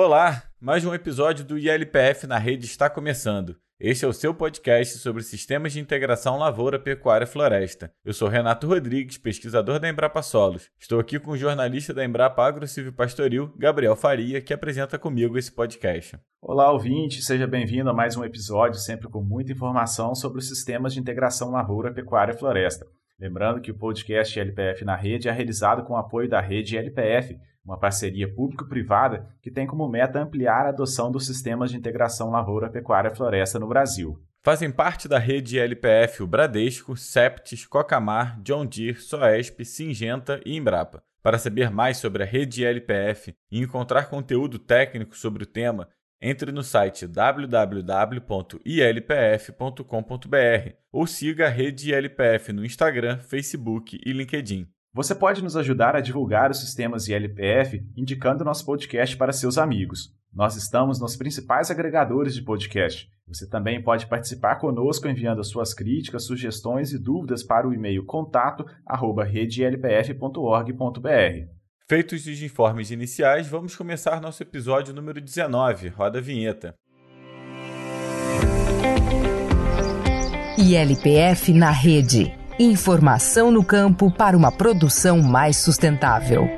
Olá, mais um episódio do ILPF na rede está começando. Este é o seu podcast sobre sistemas de integração lavoura, pecuária e floresta. Eu sou Renato Rodrigues, pesquisador da Embrapa Solos. Estou aqui com o jornalista da Embrapa Agro Pastoril, Gabriel Faria, que apresenta comigo esse podcast. Olá, ouvinte, seja bem-vindo a mais um episódio, sempre com muita informação sobre os sistemas de integração lavoura, pecuária e floresta. Lembrando que o podcast LPF na Rede é realizado com o apoio da rede LPF, uma parceria público-privada que tem como meta ampliar a adoção dos sistemas de integração lavoura-pecuária-floresta no Brasil. Fazem parte da rede LPF o Bradesco, Septis, Cocamar, John Deere, Soesp, Singenta e Embrapa. Para saber mais sobre a rede LPF e encontrar conteúdo técnico sobre o tema, entre no site www.ilpf.com.br ou siga a rede ILPF no Instagram, Facebook e LinkedIn. Você pode nos ajudar a divulgar os sistemas ILPF indicando nosso podcast para seus amigos. Nós estamos nos principais agregadores de podcast. Você também pode participar conosco enviando suas críticas, sugestões e dúvidas para o e-mail contato@redelpf.org.br. Feitos os informes iniciais, vamos começar nosso episódio número 19. Roda a vinheta. ILPF na rede. Informação no campo para uma produção mais sustentável.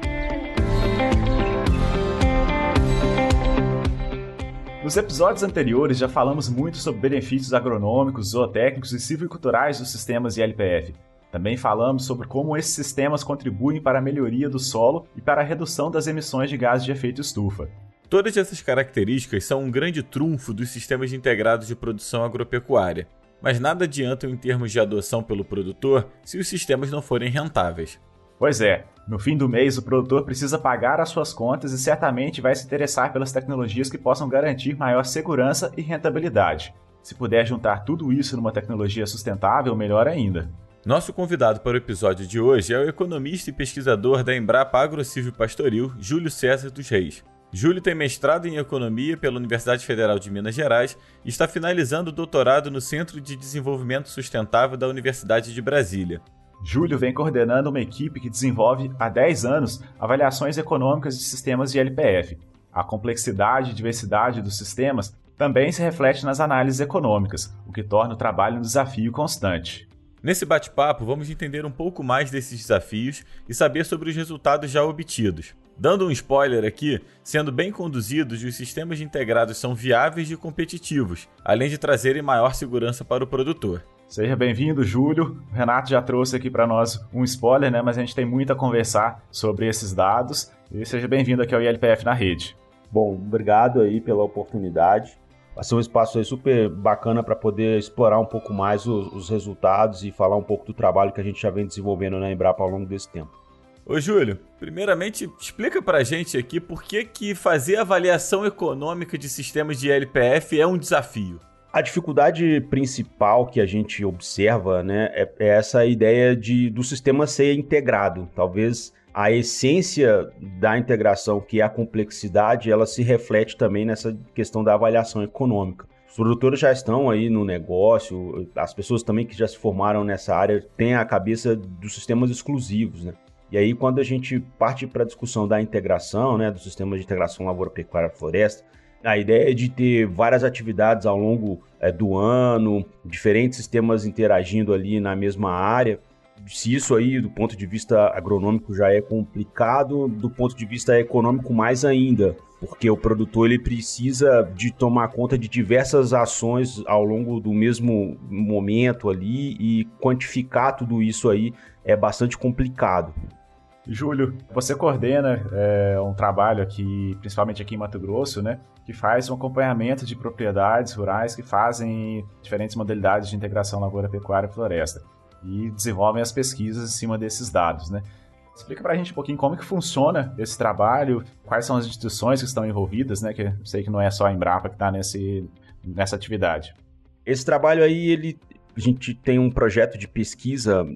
Nos episódios anteriores já falamos muito sobre benefícios agronômicos, zootécnicos e silviculturais dos sistemas ILPF. Também falamos sobre como esses sistemas contribuem para a melhoria do solo e para a redução das emissões de gases de efeito estufa. Todas essas características são um grande trunfo dos sistemas integrados de produção agropecuária, mas nada adiantam em termos de adoção pelo produtor se os sistemas não forem rentáveis. Pois é, no fim do mês o produtor precisa pagar as suas contas e certamente vai se interessar pelas tecnologias que possam garantir maior segurança e rentabilidade. Se puder juntar tudo isso numa tecnologia sustentável, melhor ainda. Nosso convidado para o episódio de hoje é o economista e pesquisador da Embrapa Agrocívio Pastoril, Júlio César dos Reis. Júlio tem mestrado em Economia pela Universidade Federal de Minas Gerais e está finalizando o doutorado no Centro de Desenvolvimento Sustentável da Universidade de Brasília. Júlio vem coordenando uma equipe que desenvolve há 10 anos avaliações econômicas de sistemas de LPF. A complexidade e diversidade dos sistemas também se reflete nas análises econômicas, o que torna o trabalho um desafio constante. Nesse bate-papo, vamos entender um pouco mais desses desafios e saber sobre os resultados já obtidos. Dando um spoiler aqui, sendo bem conduzidos, os sistemas integrados são viáveis e competitivos, além de trazerem maior segurança para o produtor. Seja bem-vindo, Júlio. O Renato já trouxe aqui para nós um spoiler, né? Mas a gente tem muito a conversar sobre esses dados. E seja bem-vindo aqui ao ILPF na rede. Bom, obrigado aí pela oportunidade. Vai ser um espaço aí super bacana para poder explorar um pouco mais os, os, resultados e falar um pouco do trabalho que a gente já vem desenvolvendo na Embrapa ao longo desse tempo. Ô Júlio, primeiramente explica para a gente aqui por que, que fazer avaliação econômica de sistemas de LPF é um desafio. A dificuldade principal que a gente observa né, é, é essa ideia de, do sistema ser integrado. Talvez a essência da integração, que é a complexidade, ela se reflete também nessa questão da avaliação econômica. Os produtores já estão aí no negócio, as pessoas também que já se formaram nessa área têm a cabeça dos sistemas exclusivos, né? E aí, quando a gente parte para a discussão da integração, né, dos sistemas de integração lavoura-pecuária-floresta, a ideia é de ter várias atividades ao longo é, do ano, diferentes sistemas interagindo ali na mesma área, se isso aí, do ponto de vista agronômico, já é complicado, do ponto de vista econômico, mais ainda, porque o produtor ele precisa de tomar conta de diversas ações ao longo do mesmo momento ali e quantificar tudo isso aí é bastante complicado. Júlio, você coordena é, um trabalho aqui, principalmente aqui em Mato Grosso, né, que faz um acompanhamento de propriedades rurais que fazem diferentes modalidades de integração lavoura, pecuária e floresta e desenvolvem as pesquisas em cima desses dados, né? Explica para a gente um pouquinho como que funciona esse trabalho, quais são as instituições que estão envolvidas, né? Que eu sei que não é só a Embrapa que está nessa atividade. Esse trabalho aí, ele, a gente tem um projeto de pesquisa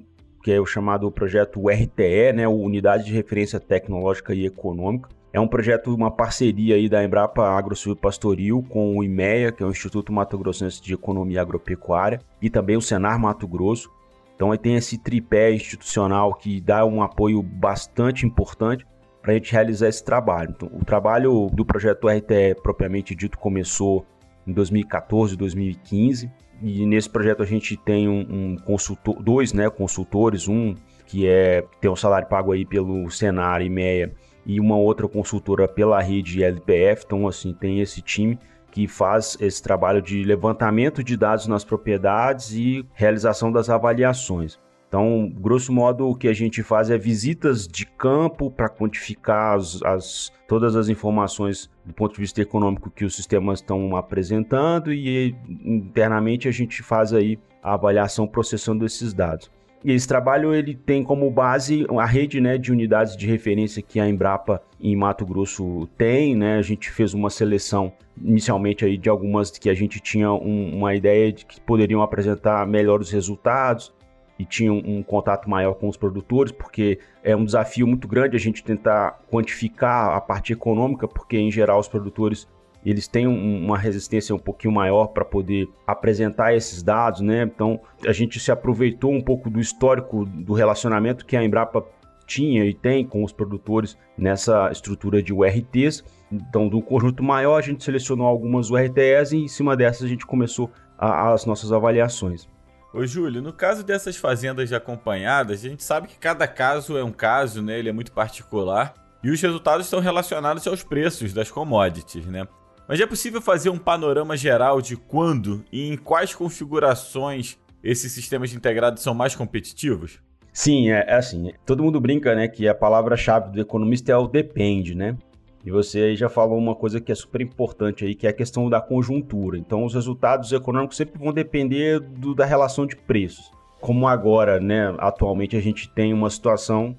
que é o chamado projeto RTE, né, Unidade de Referência Tecnológica e Econômica. É um projeto, uma parceria aí da Embrapa Agrosul Pastoril com o IMEA, que é o Instituto Mato Grossense de Economia Agropecuária, e também o Senar Mato Grosso. Então aí tem esse tripé institucional que dá um apoio bastante importante. para a gente realizar esse trabalho. Então, o trabalho do projeto RTE propriamente dito começou em 2014, 2015 e nesse projeto a gente tem um, um consultor, dois, né, consultores, um que é tem um salário pago aí pelo Senar e Meia e uma outra consultora pela rede LPF. Então assim tem esse time que faz esse trabalho de levantamento de dados nas propriedades e realização das avaliações. Então, grosso modo, o que a gente faz é visitas de campo para quantificar as, as, todas as informações do ponto de vista econômico que os sistemas estão apresentando e internamente a gente faz aí a avaliação processando esses dados. E esse trabalho ele tem como base a rede né, de unidades de referência que a Embrapa em Mato Grosso tem. Né? A gente fez uma seleção inicialmente aí de algumas que a gente tinha um, uma ideia de que poderiam apresentar melhores resultados e tinha um, contato maior com os produtores, porque é um desafio muito grande a gente tentar quantificar a parte econômica, porque em geral os produtores eles têm um, uma resistência um pouquinho maior para poder apresentar esses dados, né? Então a gente se aproveitou um pouco do histórico do relacionamento que a Embrapa tinha e tem com os produtores nessa estrutura de URTs. Então, do conjunto maior, a gente selecionou algumas URTs e em cima dessas a gente começou a, as nossas avaliações. Ô Júlio, no caso dessas fazendas acompanhadas, a gente sabe que cada caso é um caso, né? Ele é muito particular. E os resultados estão relacionados aos preços das commodities, né? Mas é possível fazer um panorama geral de quando e em quais configurações esses sistemas integrados são mais competitivos? Sim, é, é assim. Todo mundo brinca, né, que a palavra-chave do economista é o depende, né? E você aí já falou uma coisa que é super importante aí, que é a questão da conjuntura. Então, os resultados econômicos sempre vão depender do, da relação de preços. Como agora, né, atualmente a gente tem uma situação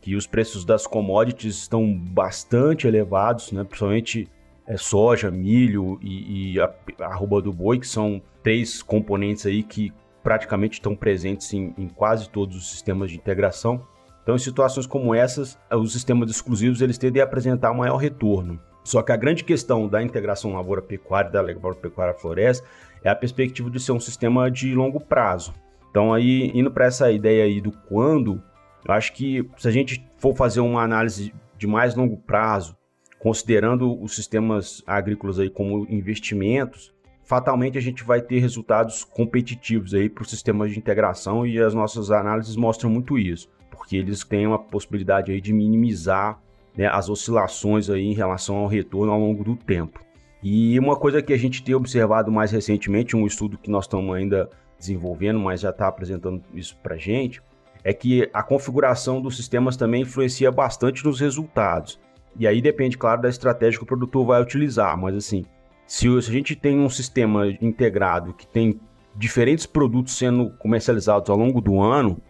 que os preços das commodities estão bastante elevados, né, principalmente é, soja, milho e, e a, arroba do boi, que são três componentes aí que praticamente estão presentes em, em quase todos os sistemas de integração. Então, em situações como essas, os sistemas exclusivos eles tendem a apresentar maior retorno. Só que a grande questão da integração lavoura-pecuária da lavoura-pecuária-floresta é a perspectiva de ser um sistema de longo prazo. Então, aí, indo para essa ideia aí do quando, eu acho que se a gente for fazer uma análise de mais longo prazo, considerando os sistemas agrícolas aí como investimentos, fatalmente a gente vai ter resultados competitivos aí para os sistemas de integração e as nossas análises mostram muito isso porque eles têm uma possibilidade aí de minimizar né, as oscilações aí em relação ao retorno ao longo do tempo. E uma coisa que a gente tem observado mais recentemente, um estudo que nós estamos ainda desenvolvendo, mas já está apresentando isso para a gente, é que a configuração dos sistemas também influencia bastante nos resultados. E aí depende, claro, da estratégia que o produtor vai utilizar. Mas assim, se a gente tem um sistema integrado que tem diferentes produtos sendo comercializados ao longo do ano,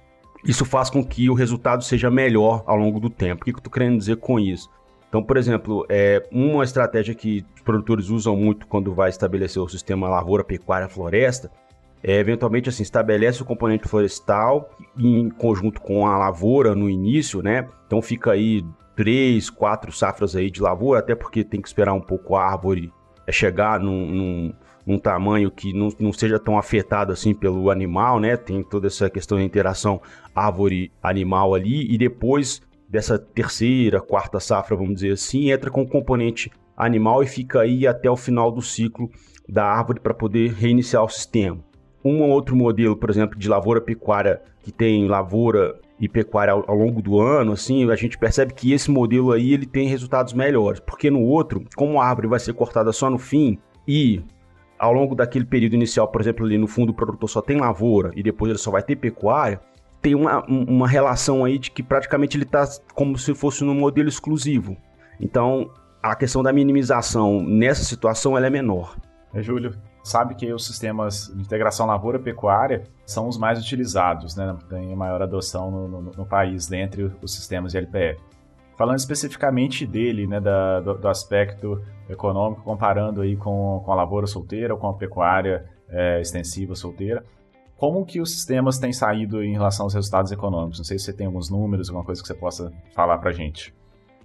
isso faz com que o resultado seja melhor ao longo do tempo. O que eu estou querendo dizer com isso? Então, por exemplo, é uma estratégia que os produtores usam muito quando vai estabelecer o sistema lavoura, pecuária, floresta, é eventualmente assim, estabelece o componente florestal em conjunto com a lavoura no início, né? Então fica aí três, quatro safras aí de lavoura, até porque tem que esperar um pouco a árvore chegar num, num num tamanho que não, não seja tão afetado assim pelo animal, né? Tem toda essa questão de interação árvore-animal ali, e depois dessa terceira, quarta safra, vamos dizer assim, entra com o componente animal e fica aí até o final do ciclo da árvore para poder reiniciar o sistema. Um ou outro modelo, por exemplo, de lavoura pecuária que tem lavoura e pecuária ao, ao, longo do ano, assim, a gente percebe que esse modelo aí ele tem resultados melhores, porque no outro, como a árvore vai ser cortada só no fim e ao longo daquele período inicial, por exemplo, ali no fundo o produtor só tem lavoura e depois ele só vai ter pecuária, tem uma, uma relação aí de que praticamente ele está como se fosse num modelo exclusivo. Então, a questão da minimização nessa situação ela é menor. É, Júlio, sabe que os sistemas de integração lavoura-pecuária são os mais utilizados, né? Tem maior adoção no, no, no país dentre os sistemas de LPF. Falando especificamente dele, né, da, do, do, aspecto econômico, comparando aí com, com a lavoura solteira ou com a pecuária é, extensiva solteira, como que os sistemas têm saído em relação aos resultados econômicos? Não sei se você tem alguns números, alguma coisa que você possa falar para a gente.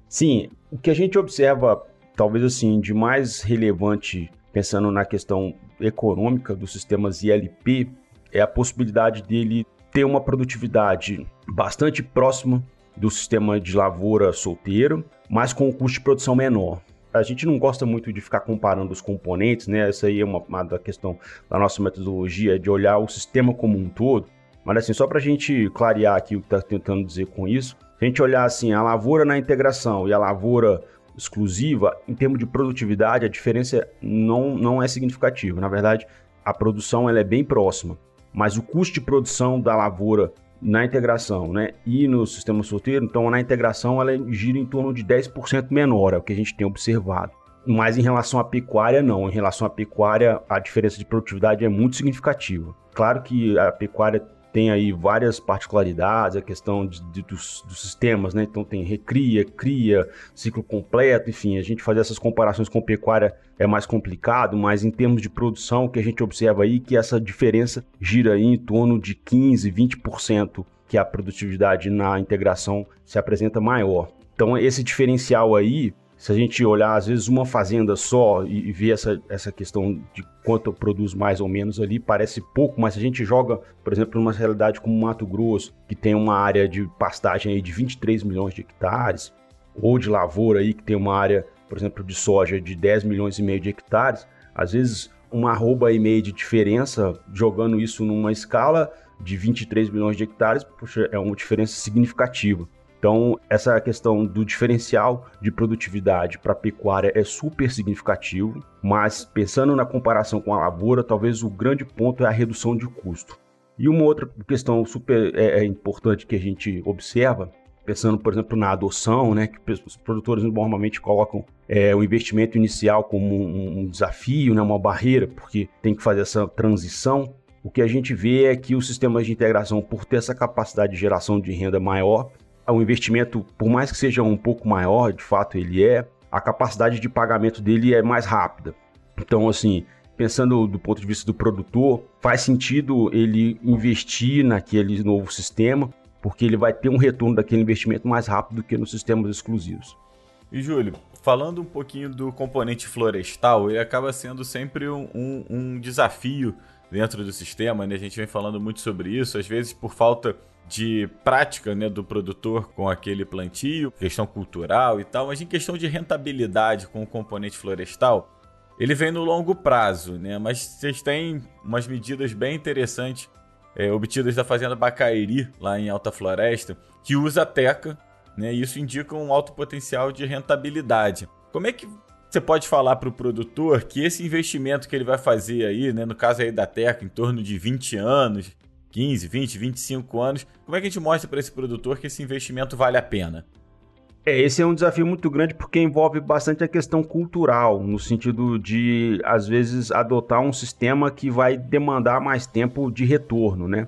Sim, o que a gente observa, talvez assim, de mais relevante, pensando na questão econômica dos sistemas ILP, é a possibilidade dele ter uma produtividade bastante próxima do sistema de lavoura solteiro, mas com o custo de produção menor. A gente não gosta muito de ficar comparando os componentes, né? Essa aí é uma, uma da questão da nossa metodologia, de olhar o sistema como um todo. Mas assim, só para a gente clarear aqui o que está tentando dizer com isso, a gente olhar assim, a lavoura na integração e a lavoura exclusiva, em termos de produtividade, a diferença não, não é significativa. Na verdade, a produção ela é bem próxima, mas o custo de produção da lavoura na integração né, e no sistema solteiro, então na integração ela gira em torno de 10% menor, é o que a gente tem observado. Mas em relação à pecuária, não. Em relação à pecuária, a diferença de produtividade é muito significativa. Claro que a pecuária tem aí várias particularidades, a questão de, de, dos, dos, sistemas, né? Então tem recria, cria, ciclo completo, enfim, a gente fazer essas comparações com pecuária é mais complicado, mas em termos de produção, que a gente observa aí é que essa diferença gira aí em torno de 15, 20%, que a produtividade na integração se apresenta maior. Então esse diferencial aí se a gente olhar, às vezes, uma fazenda só e, e ver essa, essa questão de quanto produz mais ou menos ali, parece pouco, mas se a gente joga, por exemplo, numa realidade como Mato Grosso, que tem uma área de pastagem aí de 23 milhões de hectares, ou de lavoura aí, que tem uma área, por exemplo, de soja de 10 milhões e meio de hectares, às vezes uma arroba e meio de diferença, jogando isso numa escala de 23 milhões de hectares, é uma diferença significativa. Então, essa questão do diferencial de produtividade para a pecuária é super significativo, mas pensando na comparação com a lavoura, talvez o grande ponto é a redução de custo. E uma outra questão super é, é importante que a gente observa, pensando, por exemplo, na adoção, né, que os produtores normalmente colocam é, o investimento inicial como um, um desafio, né, uma barreira, porque tem que fazer essa transição. O que a gente vê é que os sistemas de integração, por ter essa capacidade de geração de renda maior, o investimento, por mais que seja um pouco maior, de fato ele é, a capacidade de pagamento dele é mais rápida. Então, assim, pensando do ponto de vista do produtor, faz sentido ele investir naquele novo sistema, porque ele vai ter um retorno daquele investimento mais rápido do que nos sistemas exclusivos. E Júlio, falando um pouquinho do componente florestal, ele acaba sendo sempre um, um, um desafio dentro do sistema, né? A gente vem falando muito sobre isso, às vezes por falta de prática né, do produtor com aquele plantio, questão cultural e tal, mas em questão de rentabilidade com o componente florestal, ele vem no longo prazo, né? Mas vocês têm umas medidas bem interessantes é, obtidas da Fazenda Bacairi, lá em Alta Floresta, que usa a teca, né? E isso indica um alto potencial de rentabilidade. Como é que você pode falar para o produtor que esse investimento que ele vai fazer aí, né, no caso aí da Teca, em torno de 20 anos, 15, 20, 25 anos, como é que a gente mostra para esse produtor que esse investimento vale a pena? É, esse é um desafio muito grande porque envolve bastante a questão cultural, no sentido de, às vezes, adotar um sistema que vai demandar mais tempo de retorno, né?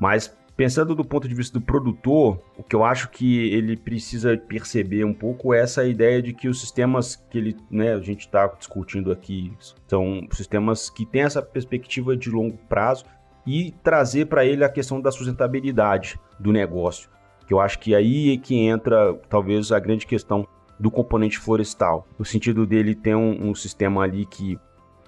Mas pensando do ponto de vista do produtor, o que eu acho que ele precisa perceber um pouco é essa ideia de que os sistemas que ele, né, a gente está discutindo aqui são sistemas que têm essa perspectiva de longo prazo e trazer para ele a questão da sustentabilidade do negócio. Que eu acho que aí é que entra talvez a grande questão do componente florestal, no sentido dele ter um, um sistema ali que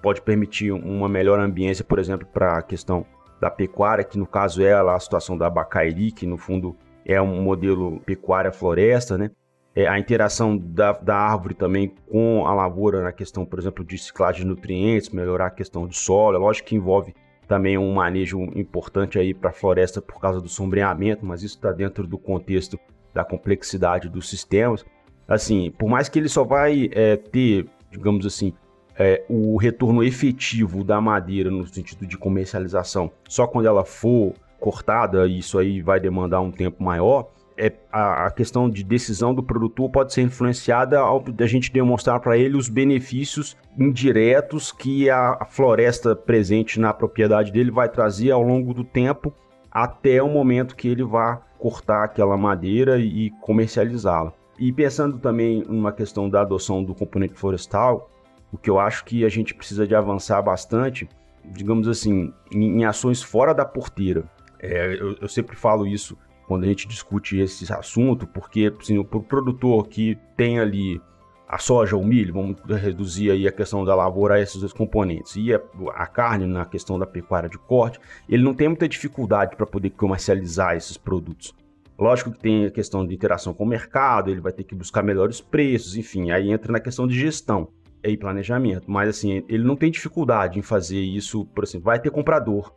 pode permitir uma melhor ambiência, por exemplo, para a questão da pecuária, que no caso é a situação da Bacairi, que no fundo é um modelo pecuária-floresta, né? É a interação da, da árvore também com a lavoura na questão, por exemplo, de ciclagem de nutrientes, melhorar a questão do solo. É lógico que envolve também um manejo importante aí para a floresta por causa do sombreamento, mas isso está dentro do contexto da complexidade dos sistemas. Assim, por mais que ele só vai é, ter, digamos assim, é, o retorno efetivo da madeira no sentido de comercialização só quando ela for cortada, isso aí vai demandar um tempo maior é, a, a, questão de decisão do produtor pode ser influenciada ao da gente demonstrar para ele os benefícios indiretos que a, a, floresta presente na propriedade dele vai trazer ao longo do tempo até o momento que ele vá cortar aquela madeira e, e comercializá-la. E pensando também numa questão da adoção do componente florestal, o que eu acho que a gente precisa de avançar bastante, digamos assim, em, em ações fora da porteira. É, eu, eu sempre falo isso quando a gente discute esse assunto, porque assim, o produtor que tem ali a soja, o milho, vamos reduzir aí a questão da lavoura a esses dois componentes, e a, a carne na questão da pecuária de corte, ele não tem muita dificuldade para poder comercializar esses produtos. Lógico que tem a questão de interação com o mercado, ele vai ter que buscar melhores preços, enfim, aí entra na questão de gestão e planejamento. Mas assim, ele não tem dificuldade em fazer isso, por exemplo, vai ter comprador.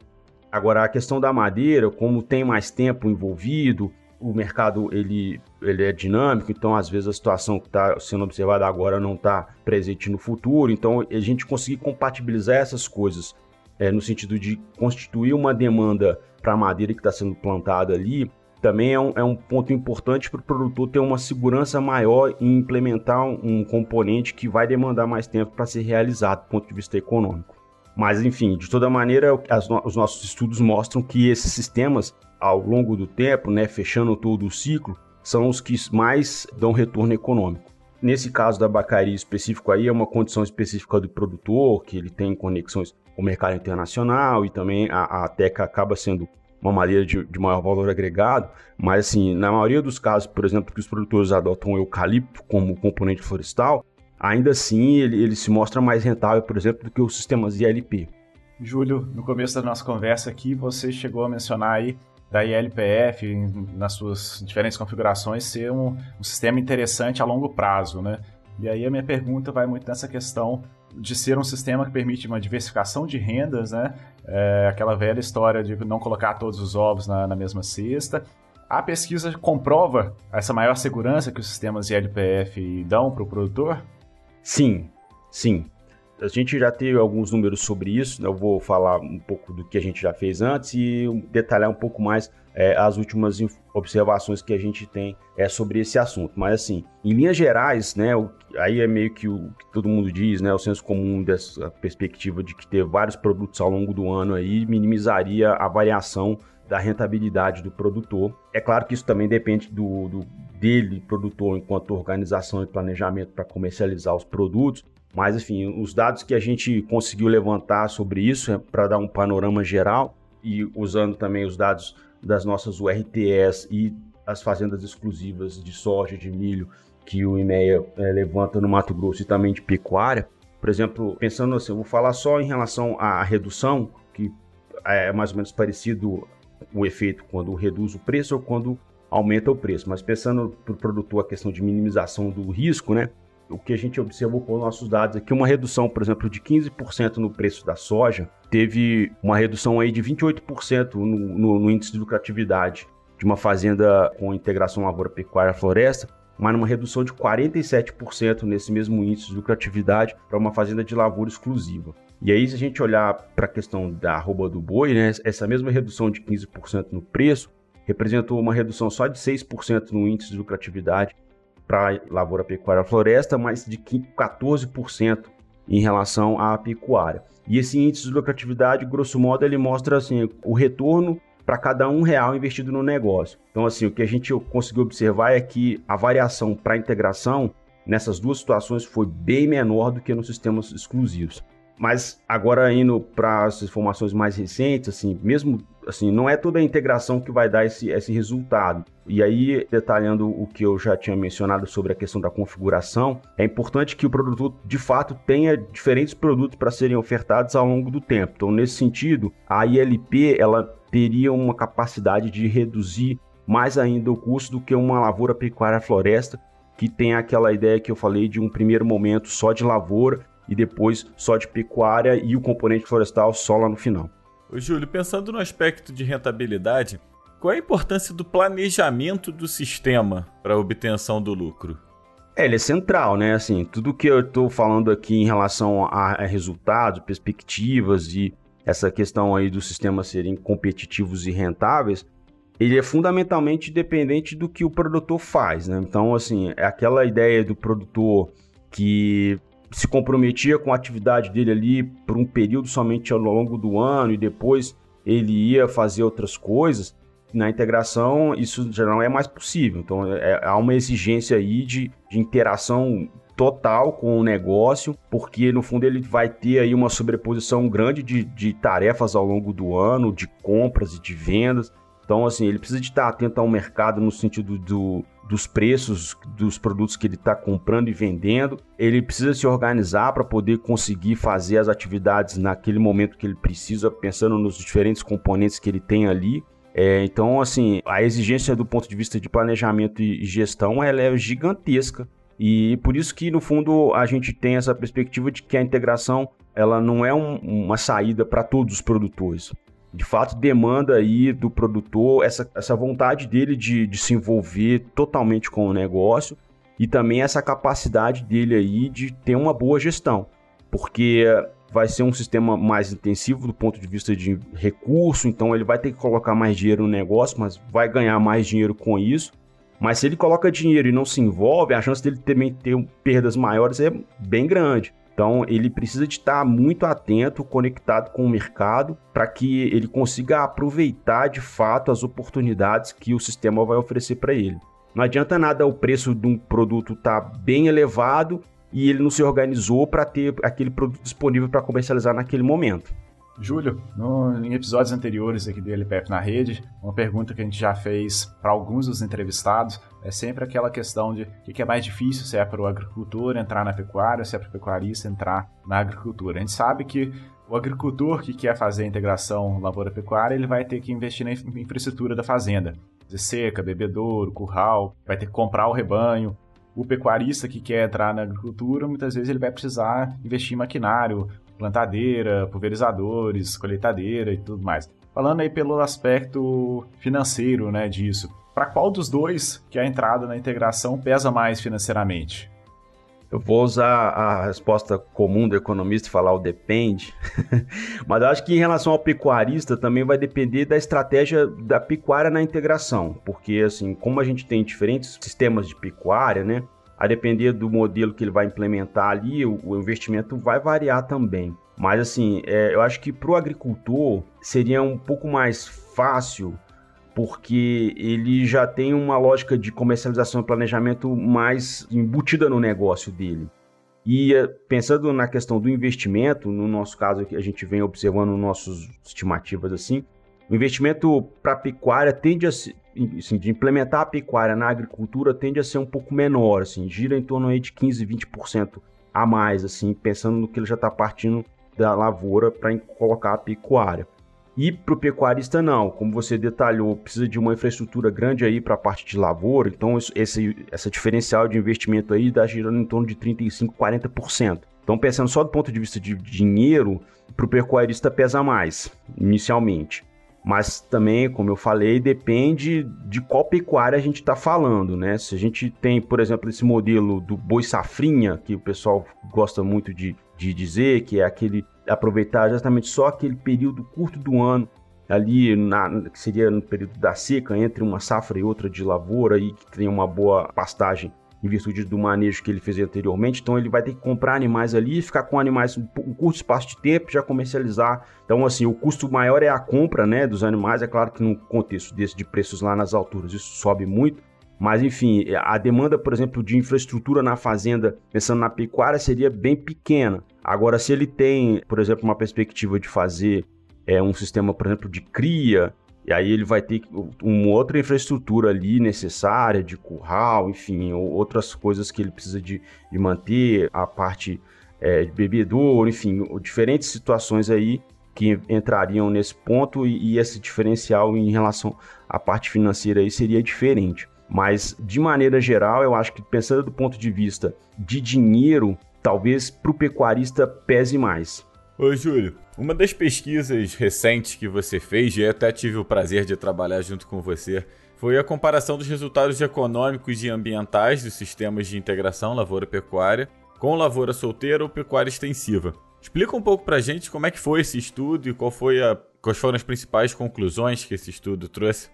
Agora, a questão da madeira, como tem mais tempo envolvido, o mercado ele, ele é dinâmico, então às vezes a situação que está sendo observada agora não está presente no futuro. Então a gente conseguir compatibilizar essas coisas é, no sentido de constituir uma demanda para a madeira que está sendo plantada ali, também é um, é um ponto importante para o produtor ter uma segurança maior em implementar um, um componente que vai demandar mais tempo para ser realizado do ponto de vista econômico. Mas, enfim, de toda maneira, as, os nossos estudos mostram que esses sistemas, ao longo do tempo, né, fechando todo o ciclo, são os que mais dão retorno econômico. Nesse caso da Bacaria específico aí, é uma condição específica do produtor, que ele tem conexões com o mercado internacional e também a, a Teca acaba sendo uma madeira de, de, maior valor agregado, mas assim, na maioria dos casos, por exemplo, que os produtores adotam o eucalipto como componente florestal, ainda assim ele, ele se mostra mais rentável, por exemplo, do que os sistemas ILP. Júlio, no começo da nossa conversa aqui, você chegou a mencionar aí da ILPF, nas suas diferentes configurações, ser um, um sistema interessante a longo prazo, né? E aí a minha pergunta vai muito nessa questão de ser um sistema que permite uma diversificação de rendas, né? É aquela velha história de não colocar todos os ovos na, na mesma cesta. A pesquisa comprova essa maior segurança que os sistemas de LPF dão para o produtor? Sim, sim. A gente já teve alguns números sobre isso, né? eu vou falar um pouco do que a gente já fez antes e detalhar um pouco mais é, as últimas observações que a gente tem é, sobre esse assunto. Mas assim, em linhas gerais, né, o, aí é meio que o que todo mundo diz, né, o senso comum dessa perspectiva de que ter vários produtos ao longo do ano aí minimizaria a variação da rentabilidade do produtor. É claro que isso também depende do, do dele, produtor, enquanto organização e planejamento para comercializar os produtos. Mas, enfim, os dados que a gente conseguiu levantar sobre isso é para dar um panorama geral e usando também os dados das nossas URTS e as fazendas exclusivas de soja, de milho, que o IMEA é, levanta no Mato Grosso e também de pecuária. Por exemplo, pensando assim, eu vou falar só em relação à redução, que é mais ou menos parecido o efeito quando reduz o preço ou quando aumenta o preço. Mas pensando para o produtor a questão de minimização do risco, né? O que a gente observou com nossos dados aqui, uma redução, por exemplo, de 15% no preço da soja, teve uma redução aí de 28% no, no, no índice de lucratividade de uma fazenda com integração lavoura-pecuária-floresta, mas uma redução de 47% nesse mesmo índice de lucratividade para uma fazenda de lavoura exclusiva. E aí, se a gente olhar para a questão da arroba do boi, né, essa mesma redução de 15% no preço representou uma redução só de 6% no índice de lucratividade para lavoura, pecuária floresta, mas de 14% em relação à pecuária. E esse índice de lucratividade, grosso modo, ele mostra assim, o retorno para cada um real investido no negócio. Então, assim, o que a gente conseguiu observar é que a variação para integração nessas duas situações foi bem menor do que nos sistemas exclusivos. Mas agora indo para as informações mais recentes, assim, mesmo assim, não é toda a integração que vai dar esse, esse resultado. E aí, detalhando o que eu já tinha mencionado sobre a questão da configuração, é importante que o produtor de fato tenha diferentes produtos para serem ofertados ao longo do tempo. Então, nesse sentido, a ILP ela teria uma capacidade de reduzir mais ainda o custo do que uma lavoura pecuária floresta, que tem aquela ideia que eu falei de um primeiro momento só de lavoura e depois só de pecuária e o componente florestal só lá no final. Ô, Júlio, pensando no aspecto de rentabilidade, qual é a importância do planejamento do sistema para a obtenção do lucro? É, ele é central, né? Assim, tudo que eu estou falando aqui em relação a, a resultados, perspectivas e essa questão aí dos sistemas serem competitivos e rentáveis, ele é fundamentalmente dependente do que o produtor faz, né? Então, assim, é aquela ideia do produtor que se comprometia com a atividade dele ali por um período somente ao longo do ano e depois ele ia fazer outras coisas, na integração isso já não é mais possível. Então é, há uma exigência aí de, de interação total com o negócio, porque no fundo ele vai ter aí uma sobreposição grande de, de tarefas ao longo do ano, de compras e de vendas. Então, assim, ele precisa de estar atento ao mercado no sentido do, dos preços dos produtos que ele está comprando e vendendo. Ele precisa se organizar para poder conseguir fazer as atividades naquele momento que ele precisa, pensando nos diferentes componentes que ele tem ali. É, então, assim, a exigência do ponto de vista de planejamento e gestão ela é gigantesca. E por isso que, no fundo, a gente tem essa perspectiva de que a integração ela não é um, uma saída para todos os produtores. De fato, demanda aí do produtor essa, essa vontade dele de, de se envolver totalmente com o negócio e também essa capacidade dele aí de ter uma boa gestão. Porque vai ser um sistema mais intensivo do ponto de vista de recurso, então ele vai ter que colocar mais dinheiro no negócio, mas vai ganhar mais dinheiro com isso. Mas se ele coloca dinheiro e não se envolve, a chance dele também ter perdas maiores é bem grande. Então ele precisa de estar muito atento, conectado com o mercado, para que ele consiga aproveitar de fato as oportunidades que o sistema vai oferecer para ele. Não adianta nada o preço de um produto estar tá bem elevado e ele não se organizou para ter aquele produto disponível para comercializar naquele momento. Júlio, no, em episódios anteriores aqui do LPF na rede, uma pergunta que a gente já fez para alguns dos entrevistados é sempre aquela questão de o que é mais difícil, se é para o agricultor entrar na pecuária, se é para o pecuarista entrar na agricultura. A gente sabe que o agricultor que quer fazer a integração lavoura-pecuária, ele vai ter que investir na infraestrutura da fazenda. Seca, bebedouro, curral, vai ter que comprar o rebanho, o pecuarista que quer entrar na agricultura, muitas vezes ele vai precisar investir em maquinário, plantadeira, pulverizadores, colheitadeira e tudo mais. Falando aí pelo aspecto financeiro, né, disso. Para qual dos dois que a entrada na integração pesa mais financeiramente? Eu vou usar a resposta comum do economista e falar o depende, mas eu acho que em relação ao pecuarista também vai depender da estratégia da pecuária na integração, porque assim, como a gente tem diferentes sistemas de pecuária, né? A depender do modelo que ele vai implementar ali, o, o investimento vai variar também. Mas assim, é, eu acho que para o agricultor seria um pouco mais fácil porque ele já tem uma lógica de comercialização e planejamento mais embutida no negócio dele. E eh, pensando na questão do investimento, no nosso caso que a gente vem observando nossas estimativas assim, o investimento para pecuária tende a assim, de implementar a pecuária na agricultura tende a ser um pouco menor, assim, gira em torno aí de 15, 20% a mais, assim, pensando no que ele já está partindo da lavoura para colocar a pecuária. E para o pecuarista não, como você detalhou, precisa de uma infraestrutura grande aí para a parte de lavoura, então esse, essa diferencial de investimento aí está girando em torno de 35, 40%. Então pensando só do ponto de vista de dinheiro, para o pecuarista pesa mais, inicialmente. Mas também, como eu falei, depende de qual pecuária a gente está falando, né? Se a gente tem, por exemplo, esse modelo do boi safrinha, que o pessoal gosta muito de, de dizer, que é aquele aproveitar justamente só aquele período curto do ano, ali na, que seria no período da seca, entre uma safra e outra de lavoura, e que tem uma boa pastagem em virtude do manejo que ele fez anteriormente. Então ele vai ter que comprar animais ali, ficar com animais um curto espaço de tempo, já comercializar. Então assim, o custo maior é a compra, né, dos animais. É claro que no contexto desse de preços lá nas alturas isso sobe muito, mas, enfim, a demanda, por exemplo, de infraestrutura na fazenda, pensando na pecuária, seria bem pequena. Agora, se ele tem, por exemplo, uma perspectiva de fazer é, um sistema, por exemplo, de cria, e aí ele vai ter uma outra infraestrutura ali necessária, de curral, enfim, outras coisas que ele precisa de, de manter, a parte é, de bebedouro, enfim, diferentes situações aí que entrariam nesse ponto e, e esse diferencial em relação à parte financeira aí seria diferente. Mas, de maneira geral, eu acho que pensando do ponto de vista de dinheiro, talvez para o pecuarista pese mais. Ô, Júlio, uma das pesquisas recentes que você fez, e até tive o prazer de trabalhar junto com você, foi a comparação dos resultados econômicos e ambientais dos sistemas de integração lavoura-pecuária com lavoura solteira ou pecuária extensiva. Explica um pouco pra gente como é que foi esse estudo e qual foi a, quais foram as principais conclusões que esse estudo trouxe.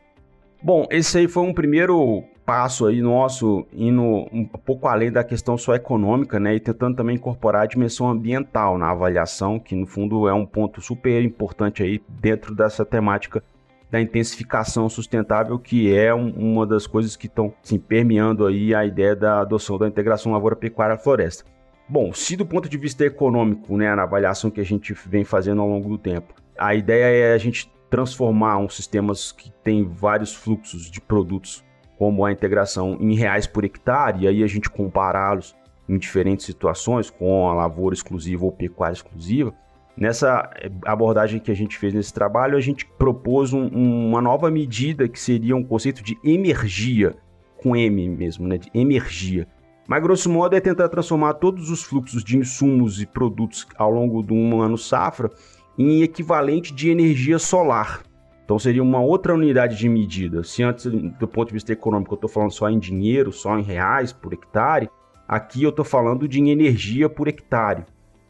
Bom, esse aí foi um primeiro passo aí nosso, indo um pouco além da questão só econômica, né, e tentando também incorporar a dimensão ambiental na avaliação, que no fundo é um ponto super importante aí dentro dessa temática da intensificação sustentável, que é um, uma das coisas que estão assim, permeando aí a ideia da adoção da integração lavoura-pecuária-floresta. Bom, se do ponto de vista econômico, né, na avaliação que a gente vem fazendo ao longo do tempo, a ideia é a gente transformar um sistemas que tem vários fluxos de produtos, como a integração em reais por hectare, e aí a gente compará-los em diferentes situações, com a lavoura exclusiva ou pecuária exclusiva, Nessa eh, abordagem que a gente fez nesse trabalho, a gente propôs um, uma nova medida que seria um conceito de emergia, com M mesmo, né? De emergia. Mas, grosso modo, é tentar transformar todos os fluxos de insumos e produtos ao longo de um ano safra em equivalente de energia solar. Então, seria uma outra unidade de medida. Se antes, do ponto de vista econômico, eu estou falando só em dinheiro, só em reais por hectare, aqui eu estou falando de energia por hectare.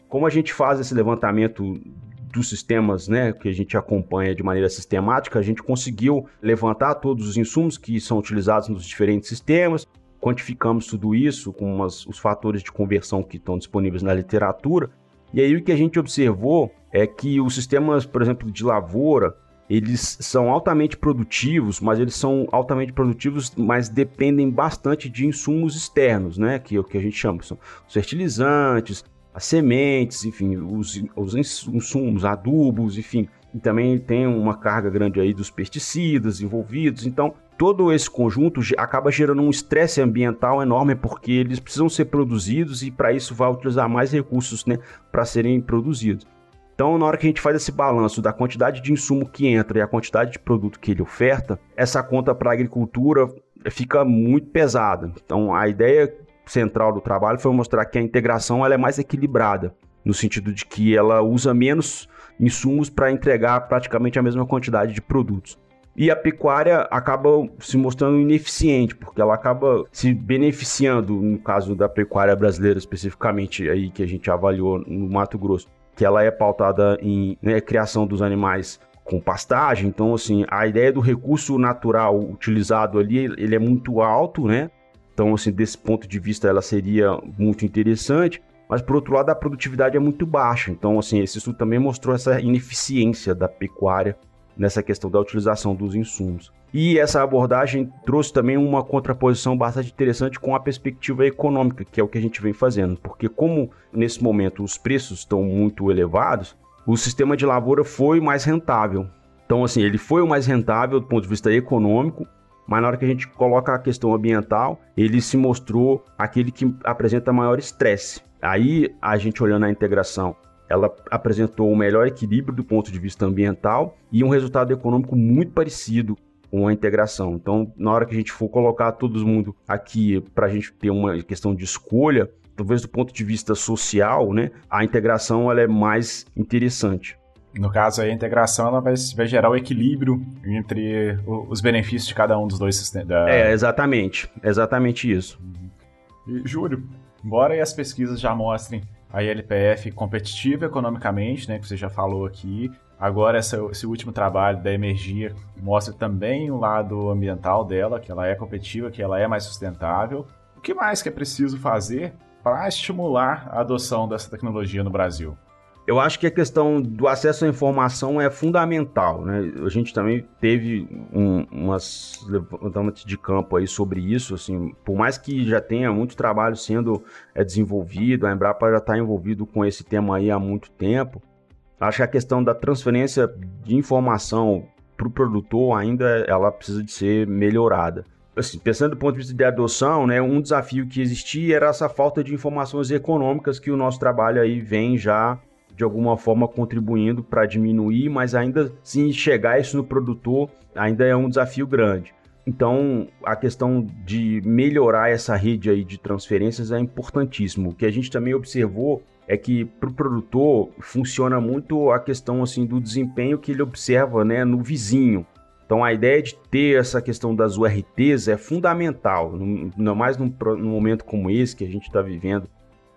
Como a gente faz esse levantamento dos sistemas né, que a gente acompanha de maneira sistemática, a gente conseguiu levantar todos os insumos que são utilizados nos diferentes sistemas, quantificamos tudo isso com umas, os fatores de conversão que estão disponíveis na literatura, e aí o que a gente observou é que os sistemas, por exemplo, de lavoura, eles são altamente produtivos, mas eles são altamente produtivos, mas dependem bastante de insumos externos, né? Que é o que a gente chama, são os fertilizantes, as sementes, enfim, os, os insumos, adubos, enfim. E também tem uma carga grande aí dos pesticidas envolvidos. Então, todo esse conjunto acaba gerando um estresse ambiental enorme porque eles precisam ser produzidos e para isso vai utilizar mais recursos né, para serem produzidos. Então, na hora que a gente faz esse balanço da quantidade de insumo que entra e a quantidade de produto que ele oferta, essa conta para a agricultura fica muito pesada. Então, a ideia central do trabalho foi mostrar que a integração ela é mais equilibrada, no sentido de que ela usa menos insumos para entregar praticamente a mesma quantidade de produtos. E a pecuária acaba se mostrando ineficiente, porque ela acaba se beneficiando, no caso da pecuária brasileira especificamente, aí que a gente avaliou no Mato Grosso, que ela é pautada em né, criação dos animais com pastagem, então assim, a ideia do recurso natural utilizado ali, ele é muito alto, né? Então, assim, desse ponto de vista, ela seria muito interessante. Mas, por outro lado, a produtividade é muito baixa. Então, assim, esse estudo também mostrou essa ineficiência da pecuária nessa questão da utilização dos insumos. E essa abordagem trouxe também uma contraposição bastante interessante com a perspectiva econômica, que é o que a gente vem fazendo. Porque, como nesse momento os preços estão muito elevados, o sistema de lavoura foi mais rentável. Então, assim, ele foi o mais rentável do ponto de vista econômico mas na hora que a gente coloca a questão ambiental, ele se mostrou aquele que apresenta maior estresse. Aí, a gente olhando a integração, ela apresentou o melhor equilíbrio do ponto de vista ambiental e um resultado econômico muito parecido com a integração. Então, na hora que a gente for colocar todo mundo aqui para a gente ter uma questão de escolha, talvez do ponto de vista social, né, a integração ela é mais interessante. No caso, a integração ela vai, vai gerar o equilíbrio entre os benefícios de cada um dos dois sistemas. Da... É, exatamente. Exatamente isso. E, Júlio, embora as pesquisas já mostrem a ILPF competitiva economicamente, né, que você já falou aqui, agora essa, esse último trabalho da Emergia mostra também o lado ambiental dela, que ela é competitiva, que ela é mais sustentável. O que mais que é preciso fazer para estimular a adoção dessa tecnologia no Brasil? Eu acho que a questão do acesso à informação é fundamental, né? A gente também teve um, umas levantamentos de campo aí sobre isso, assim, por mais que já tenha muito trabalho sendo é, desenvolvido, a Embrapa já está envolvido com esse tema aí há muito tempo. Acho que a questão da transferência de informação para o produtor ainda ela precisa de ser melhorada. Assim, pensando do ponto de vista de adoção, né, um desafio que existia era essa falta de informações econômicas que o nosso trabalho aí vem já de alguma forma contribuindo para diminuir, mas ainda se enxergar isso no produtor ainda é um desafio grande. Então, a questão de melhorar essa rede aí de transferências é importantíssimo. O que a gente também observou é que para o produtor funciona muito a questão assim do desempenho que ele observa né, no vizinho. Então, a ideia de ter essa questão das URTs é fundamental, não mais num, num momento como esse que a gente está vivendo,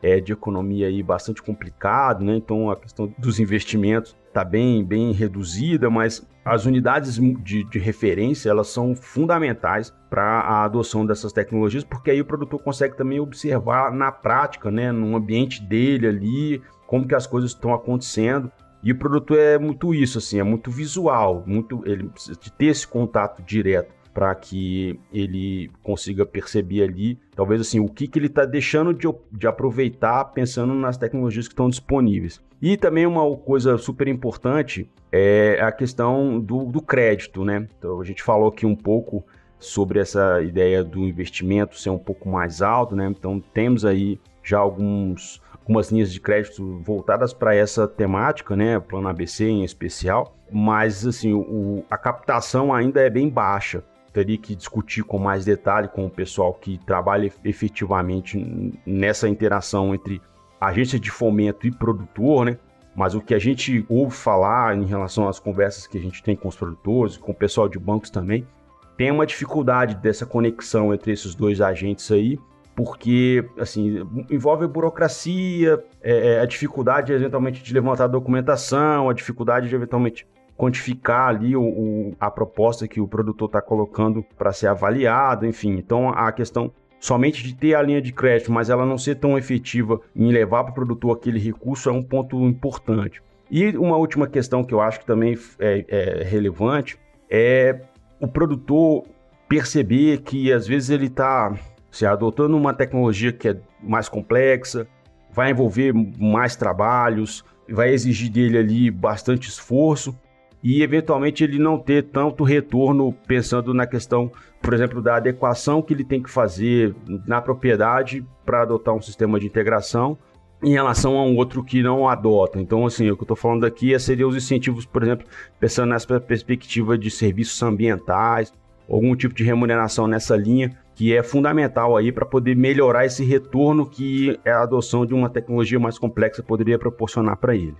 é, de economia aí bastante complicado, né? Então a questão dos investimentos está bem, bem reduzida, mas as unidades de, de referência elas são fundamentais para a adoção dessas tecnologias, porque aí o produtor consegue também observar na prática, né, no ambiente dele ali, como que as coisas estão acontecendo. E o produtor é muito isso, assim, é muito visual, muito ele precisa de ter esse contato direto para que ele consiga perceber ali, talvez assim, o que, que ele está deixando de, de aproveitar pensando nas tecnologias que estão disponíveis. E também uma coisa super importante é a questão do, do crédito, né? Então a gente falou aqui um pouco sobre essa ideia do investimento ser um pouco mais alto, né? Então temos aí já alguns algumas linhas de crédito voltadas para essa temática, né, plano ABC em especial, mas assim, o, a captação ainda é bem baixa. Teria que discutir com mais detalhe com o pessoal que trabalha efetivamente nessa interação entre agência de fomento e produtor, né? Mas o que a gente ouve falar em relação às conversas que a gente tem com os produtores, com o pessoal de bancos também, tem uma dificuldade dessa conexão entre esses dois agentes aí, porque assim envolve burocracia, é, é, a dificuldade eventualmente de levantar a documentação, a dificuldade de eventualmente quantificar ali o, o a proposta que o produtor está colocando para ser avaliado, enfim. Então a questão somente de ter a linha de crédito, mas ela não ser tão efetiva em levar para o produtor aquele recurso é um ponto importante. E uma última questão que eu acho que também é, é relevante é o produtor perceber que às vezes ele está se adotando uma tecnologia que é mais complexa, vai envolver mais trabalhos, vai exigir dele ali bastante esforço e eventualmente ele não ter tanto retorno pensando na questão, por exemplo, da adequação que ele tem que fazer na propriedade para adotar um sistema de integração em relação a um outro que não adota. Então, assim, o que eu estou falando aqui é, seria os incentivos, por exemplo, pensando nessa perspectiva de serviços ambientais, algum tipo de remuneração nessa linha, que é fundamental aí para poder melhorar esse retorno que a adoção de uma tecnologia mais complexa poderia proporcionar para ele.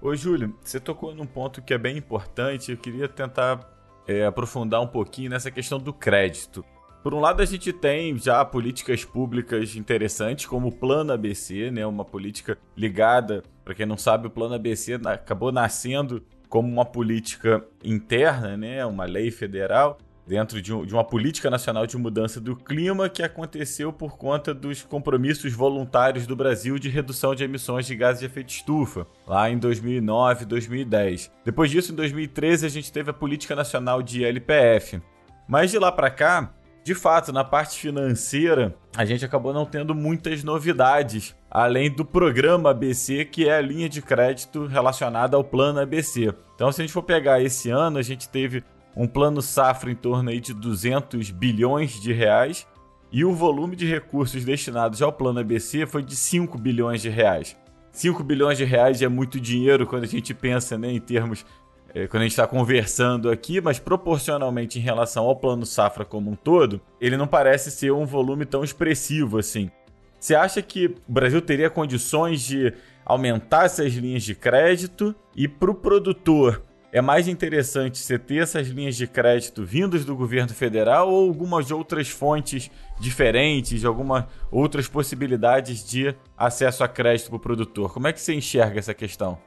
Ô Júlio, você tocou num ponto que é bem importante, eu queria tentar é, aprofundar um pouquinho nessa questão do crédito. Por um lado, a gente tem já políticas públicas interessantes, como o Plano ABC, né? Uma política ligada, para quem não sabe, o Plano ABC acabou nascendo como uma política interna, né? Uma lei federal dentro de, um, de, uma política nacional de mudança do clima que aconteceu por conta dos compromissos voluntários do Brasil de redução de emissões de gases de efeito estufa, lá em 2009 2010. Depois disso, em 2013, a gente teve a Política Nacional de LPF. Mas de lá para cá, de fato, na parte financeira, a gente acabou não tendo muitas novidades, além do programa ABC, que é a linha de crédito relacionada ao plano ABC. Então, se a gente for pegar esse ano, a gente teve um plano safra em torno aí de 200 bilhões de reais e o volume de recursos destinados ao plano ABC foi de 5 bilhões de reais. 5 bilhões de reais é muito dinheiro quando a gente pensa né, em termos é, quando a gente está conversando aqui, mas proporcionalmente em relação ao plano safra como um todo, ele não parece ser um volume tão expressivo assim. Você acha que o Brasil teria condições de aumentar essas linhas de crédito e para o produtor é mais interessante você ter essas linhas de crédito vindas do governo federal ou algumas outras fontes diferentes, algumas outras possibilidades de acesso a crédito para o produtor? Como é que você enxerga essa questão?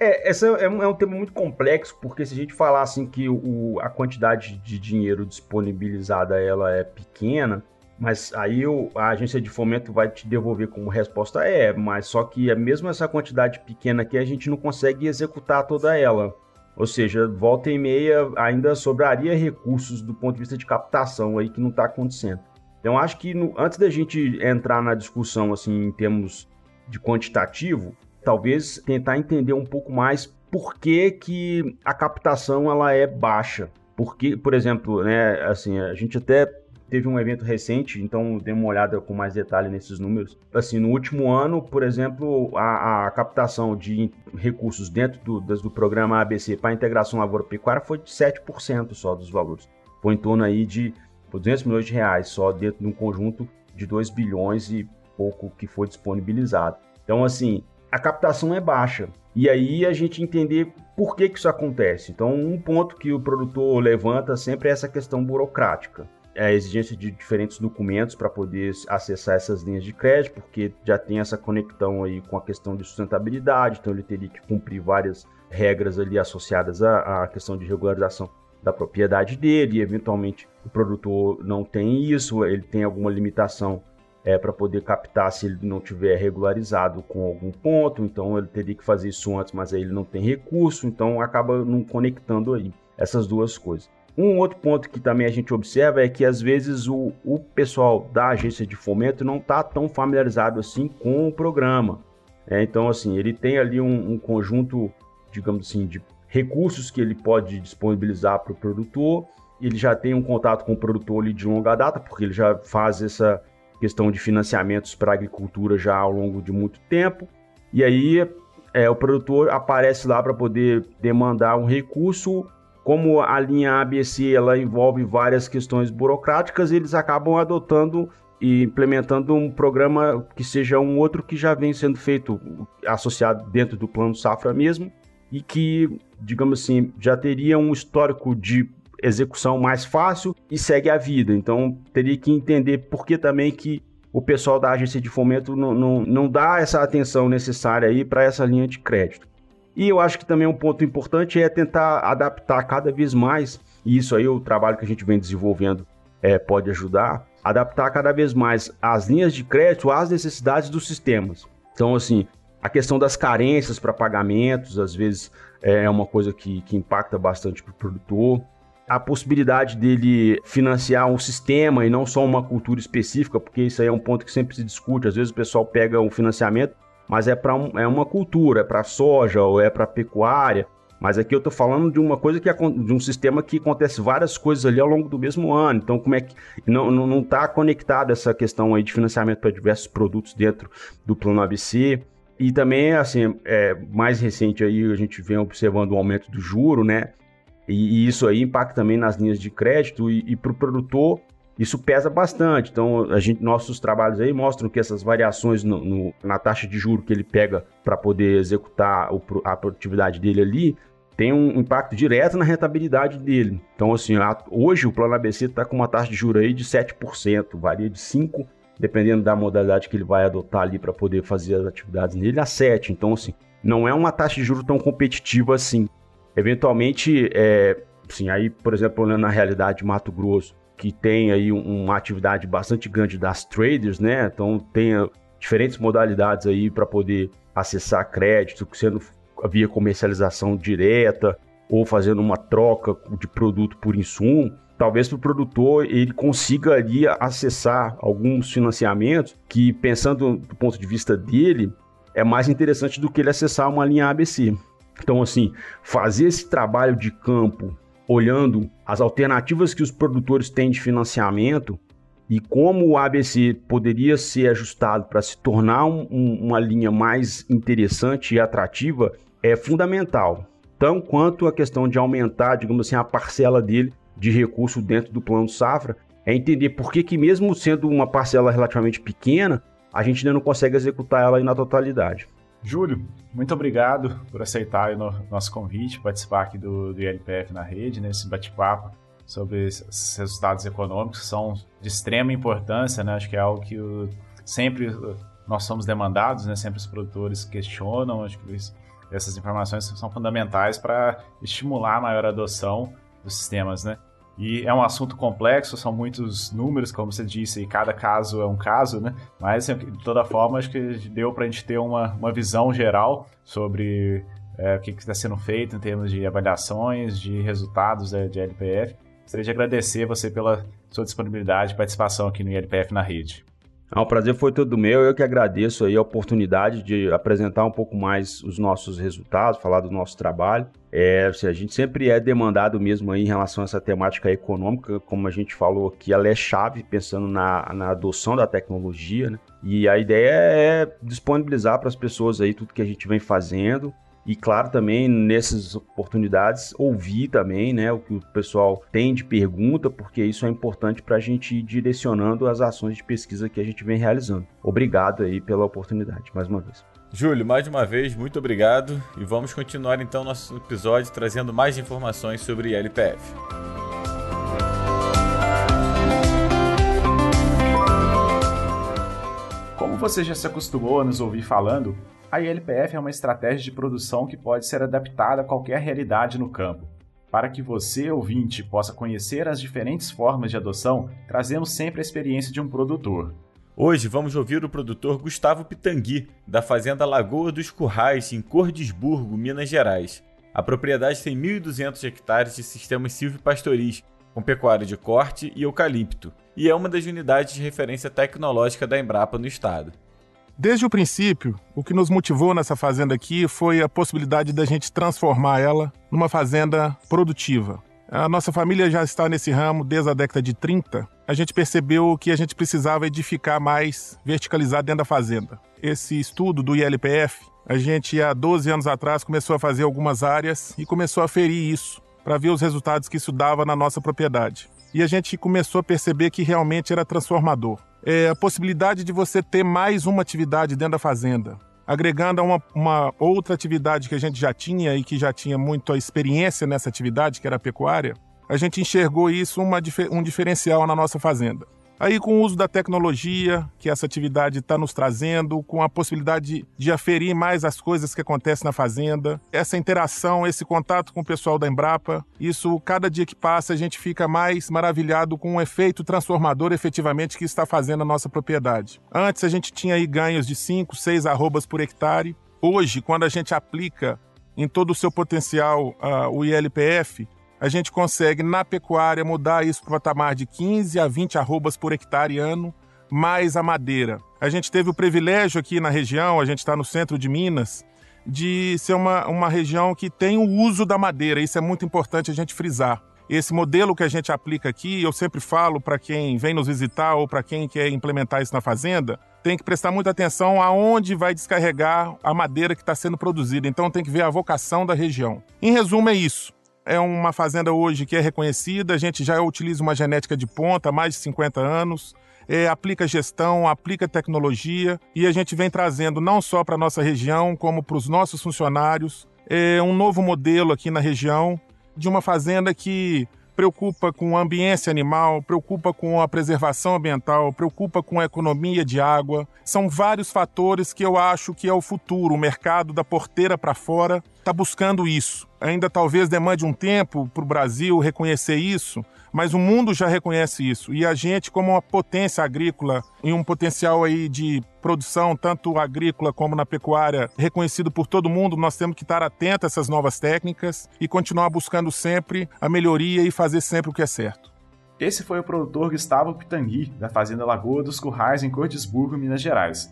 É, essa é um, é um, tema muito complexo, porque se a gente falar assim que o, a quantidade de dinheiro disponibilizada ela é pequena, mas aí o, a agência de fomento vai te devolver como resposta é, mas só que é mesmo essa quantidade pequena aqui a gente não consegue executar toda ela. Ou seja, volta e meia ainda sobraria recursos do ponto de vista de captação aí que não está acontecendo. Então acho que no, antes da gente entrar na discussão assim em termos de quantitativo, talvez tentar entender um pouco mais por que, que a captação ela é baixa. Porque, por exemplo, né, assim, a gente até teve um evento recente, então dê uma olhada com mais detalhe nesses números. Assim, no último ano, por exemplo, a, a captação de recursos dentro do, do programa ABC para a integração lavoura-pecuária foi de 7% só dos valores. Foi em torno aí de 200 milhões de reais, só dentro de um conjunto de 2 bilhões e pouco que foi disponibilizado. Então, assim, a captação é baixa. E aí a gente entender por que, que isso acontece. Então, um ponto que o produtor levanta sempre é essa questão burocrática. É a exigência de diferentes documentos para poder acessar essas linhas de crédito, porque já tem essa conexão aí com a questão de sustentabilidade, então ele teria que cumprir várias regras ali associadas à, à questão de regularização da propriedade dele, e eventualmente o produtor não tem isso, ele tem alguma limitação é, para poder captar se ele não tiver regularizado com algum ponto, então ele teria que fazer isso antes, mas aí ele não tem recurso, então acaba não conectando aí essas duas coisas. Um outro ponto que também a gente observa é que às vezes o, o pessoal da agência de fomento não está tão familiarizado assim com o programa. É, então, assim, ele tem ali um, um conjunto, digamos assim, de recursos que ele pode disponibilizar para o produtor. Ele já tem um contato com o produtor ali de longa data, porque ele já faz essa questão de financiamentos para a agricultura já ao longo de muito tempo. E aí é, o produtor aparece lá para poder demandar um recurso. Como a linha ABC ela envolve várias questões burocráticas, eles acabam adotando e implementando um programa que seja um outro que já vem sendo feito associado dentro do plano safra mesmo e que, digamos assim, já teria um histórico de execução mais fácil e segue a vida. Então, teria que entender por que também que o pessoal da agência de fomento não, não, não dá essa atenção necessária aí para essa linha de crédito. E eu acho que também um ponto importante é tentar adaptar cada vez mais, e isso aí o trabalho que a gente vem desenvolvendo é, pode ajudar, adaptar cada vez mais as linhas de crédito às necessidades dos sistemas. Então, assim, a questão das carências para pagamentos, às vezes, é uma coisa que, que impacta bastante para o produtor. A possibilidade dele financiar um sistema e não só uma cultura específica, porque isso aí é um ponto que sempre se discute. Às vezes o pessoal pega um financiamento, mas é para um, é uma cultura, é para soja ou é para pecuária. Mas aqui eu estou falando de uma coisa que de um sistema que acontece várias coisas ali ao longo do mesmo ano. Então, como é que não não, não tá conectado essa questão aí de financiamento para diversos produtos dentro do plano ABC? E também, assim, é, mais recente aí a gente vem observando o aumento do juro, né? E, e isso aí impacta também nas linhas de crédito e, e para o produtor isso pesa bastante. Então, a gente, nossos trabalhos aí mostram que essas variações no, no, na taxa de juro que ele pega para poder executar o, a produtividade dele ali tem um impacto direto na rentabilidade dele. Então, assim, hoje o plano ABC está com uma taxa de juro aí de 7%, varia de 5%, dependendo da modalidade que ele vai adotar ali para poder fazer as atividades nele, a 7%. Então, assim, não é uma taxa de juro tão competitiva assim. Eventualmente, é, assim, aí, por exemplo, olhando na realidade de Mato Grosso, que tem aí uma atividade bastante grande das traders, né? Então tem diferentes modalidades aí para poder acessar crédito, sendo via comercialização direta ou fazendo uma troca de produto por insumo. Talvez para o produtor ele consiga ali acessar alguns financiamentos que, pensando do ponto de vista dele, é mais interessante do que ele acessar uma linha ABC. Então, assim, fazer esse trabalho de campo olhando as alternativas que os produtores têm de financiamento e como o ABC poderia ser ajustado para se tornar um, um, uma linha mais interessante e atrativa é fundamental. Tão quanto a questão de aumentar, digamos assim, a parcela dele de recurso dentro do plano safra, é entender por que, que mesmo sendo uma parcela relativamente pequena, a gente ainda não consegue executar ela na totalidade. Júlio, muito obrigado por aceitar o nosso convite, participar aqui do, do ILPF na rede, nesse né, bate-papo sobre esses resultados econômicos que são de extrema importância, né? Acho que é algo que o, sempre nós somos demandados, né? Sempre os produtores questionam, acho que essas informações são fundamentais para estimular a maior adoção dos sistemas, né? E é um assunto complexo, são muitos números, como você disse, e cada caso é um caso, né? Mas, assim, de toda forma, acho que deu para a gente ter uma, uma visão geral sobre é, o que está sendo feito em termos de avaliações, de resultados é, de LPF. Gostaria de agradecer você pela sua disponibilidade e participação aqui no ILPF na rede. Ah, o prazer foi todo meu. Eu que agradeço aí a oportunidade de apresentar um pouco mais os nossos resultados, falar do nosso trabalho. É, assim, a gente sempre é demandado mesmo aí em relação a essa temática econômica, como a gente falou aqui, ela é chave pensando na, na adoção da tecnologia, né? E a ideia é disponibilizar para as pessoas aí tudo que a gente vem fazendo e claro, também nessas oportunidades, ouvir também né, o que o pessoal tem de pergunta, porque isso é importante para a gente ir direcionando as ações de pesquisa que a gente vem realizando. Obrigado aí pela oportunidade, mais uma vez. Júlio, mais uma vez, muito obrigado e vamos continuar então nosso episódio trazendo mais informações sobre LPF. Como você já se acostumou a nos ouvir falando, a ILPF é uma estratégia de produção que pode ser adaptada a qualquer realidade no campo. Para que você, ouvinte, possa conhecer as diferentes formas de adoção, trazemos sempre a experiência de um produtor. Hoje vamos ouvir o produtor Gustavo Pitangui, da fazenda Lagoa dos Currais, em Cordisburgo, Minas Gerais. A propriedade tem 1.200 hectares de sistemas silvipastoris, com pecuária de corte e eucalipto, e é uma das unidades de referência tecnológica da Embrapa no estado. Desde o princípio, o que nos motivou nessa fazenda aqui foi a possibilidade da gente transformar ela numa fazenda produtiva. a nossa família já está nesse ramo desde a década de 30, a gente percebeu que a gente precisava edificar mais verticalizado dentro da fazenda. Esse estudo do ILPF, a gente há 12 anos atrás começou a fazer algumas áreas e começou a ferir isso para ver os resultados que isso dava na nossa propriedade. E a gente começou a perceber que realmente era transformador. É a possibilidade de você ter mais uma atividade dentro da fazenda, agregando a uma, uma, outra atividade que a gente já tinha e que já tinha muita experiência nessa atividade, que era a pecuária, a gente enxergou isso uma, um diferencial na nossa fazenda. Aí, com o uso da tecnologia que essa atividade está nos trazendo, com a possibilidade de aferir mais as coisas que acontecem na fazenda, essa interação, esse contato com o pessoal da Embrapa, isso, cada dia que passa, a gente fica mais maravilhado com o efeito transformador efetivamente que está fazendo a nossa propriedade. Antes, a gente tinha aí ganhos de 5, 6 arrobas por hectare. Hoje, quando a gente aplica em todo o seu potencial uh, o ILPF, a gente consegue, na pecuária, mudar isso para o patamar de 15 a 20 arrobas por hectare ano, mais a madeira. A gente teve o privilégio aqui na região, a gente está no centro de Minas, de ser uma, uma região que tem o uso da madeira. Isso é muito importante a gente frisar. Esse modelo que a gente aplica aqui, eu sempre falo para quem vem nos visitar ou para quem quer implementar isso na fazenda, tem que prestar muita atenção aonde vai descarregar a madeira que está sendo produzida. Então tem que ver a vocação da região. Em resumo, é isso é uma fazenda hoje que é reconhecida, a gente já utiliza uma genética de ponta há mais de 50 anos, é, aplica gestão, aplica tecnologia e a gente vem trazendo não só para a nossa região, como para os nossos funcionários, é, um novo modelo aqui na região de uma fazenda que preocupa com a ambiência animal, preocupa com a preservação ambiental, preocupa com a economia de água. São vários fatores que eu acho que é o futuro. O mercado da porteira para fora está buscando isso. Ainda talvez demande um tempo para o Brasil reconhecer isso, mas o mundo já reconhece isso. E a gente, como uma potência agrícola e um potencial aí de produção, tanto agrícola como na pecuária, reconhecido por todo mundo, nós temos que estar atentos a essas novas técnicas e continuar buscando sempre a melhoria e fazer sempre o que é certo. Esse foi o produtor Gustavo Pitangui, da Fazenda Lagoa dos Currais, em Cordisburgo, Minas Gerais.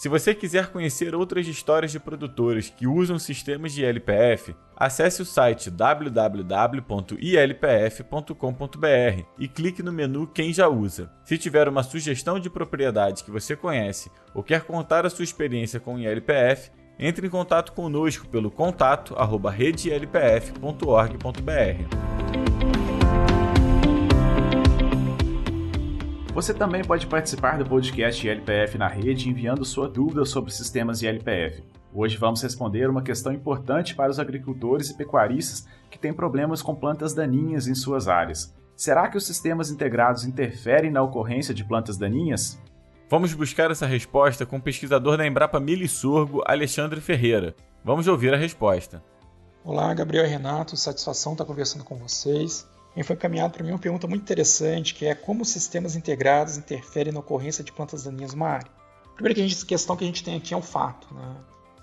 Se você quiser conhecer outras histórias de produtores que usam sistemas de ILPF, acesse o site www.ilpf.com.br e clique no menu Quem já usa. Se tiver uma sugestão de propriedade que você conhece ou quer contar a sua experiência com o ILPF, entre em contato conosco pelo contato@redelpf.org.br. Você também pode participar do podcast ILPF na rede enviando sua dúvida sobre sistemas ILPF. Hoje vamos responder uma questão importante para os agricultores e pecuaristas que têm problemas com plantas daninhas em suas áreas. Será que os sistemas integrados interferem na ocorrência de plantas daninhas? Vamos buscar essa resposta com o pesquisador da Embrapa Milho e Sorgo, Alexandre Ferreira. Vamos ouvir a resposta. Olá, Gabriel e Renato, satisfação estar conversando com vocês. E foi encaminhado para mim uma pergunta muito interessante, que é como sistemas integrados interferem na ocorrência de plantas daninhas numa área. A primeira questão que a gente tem aqui é um fato. Né?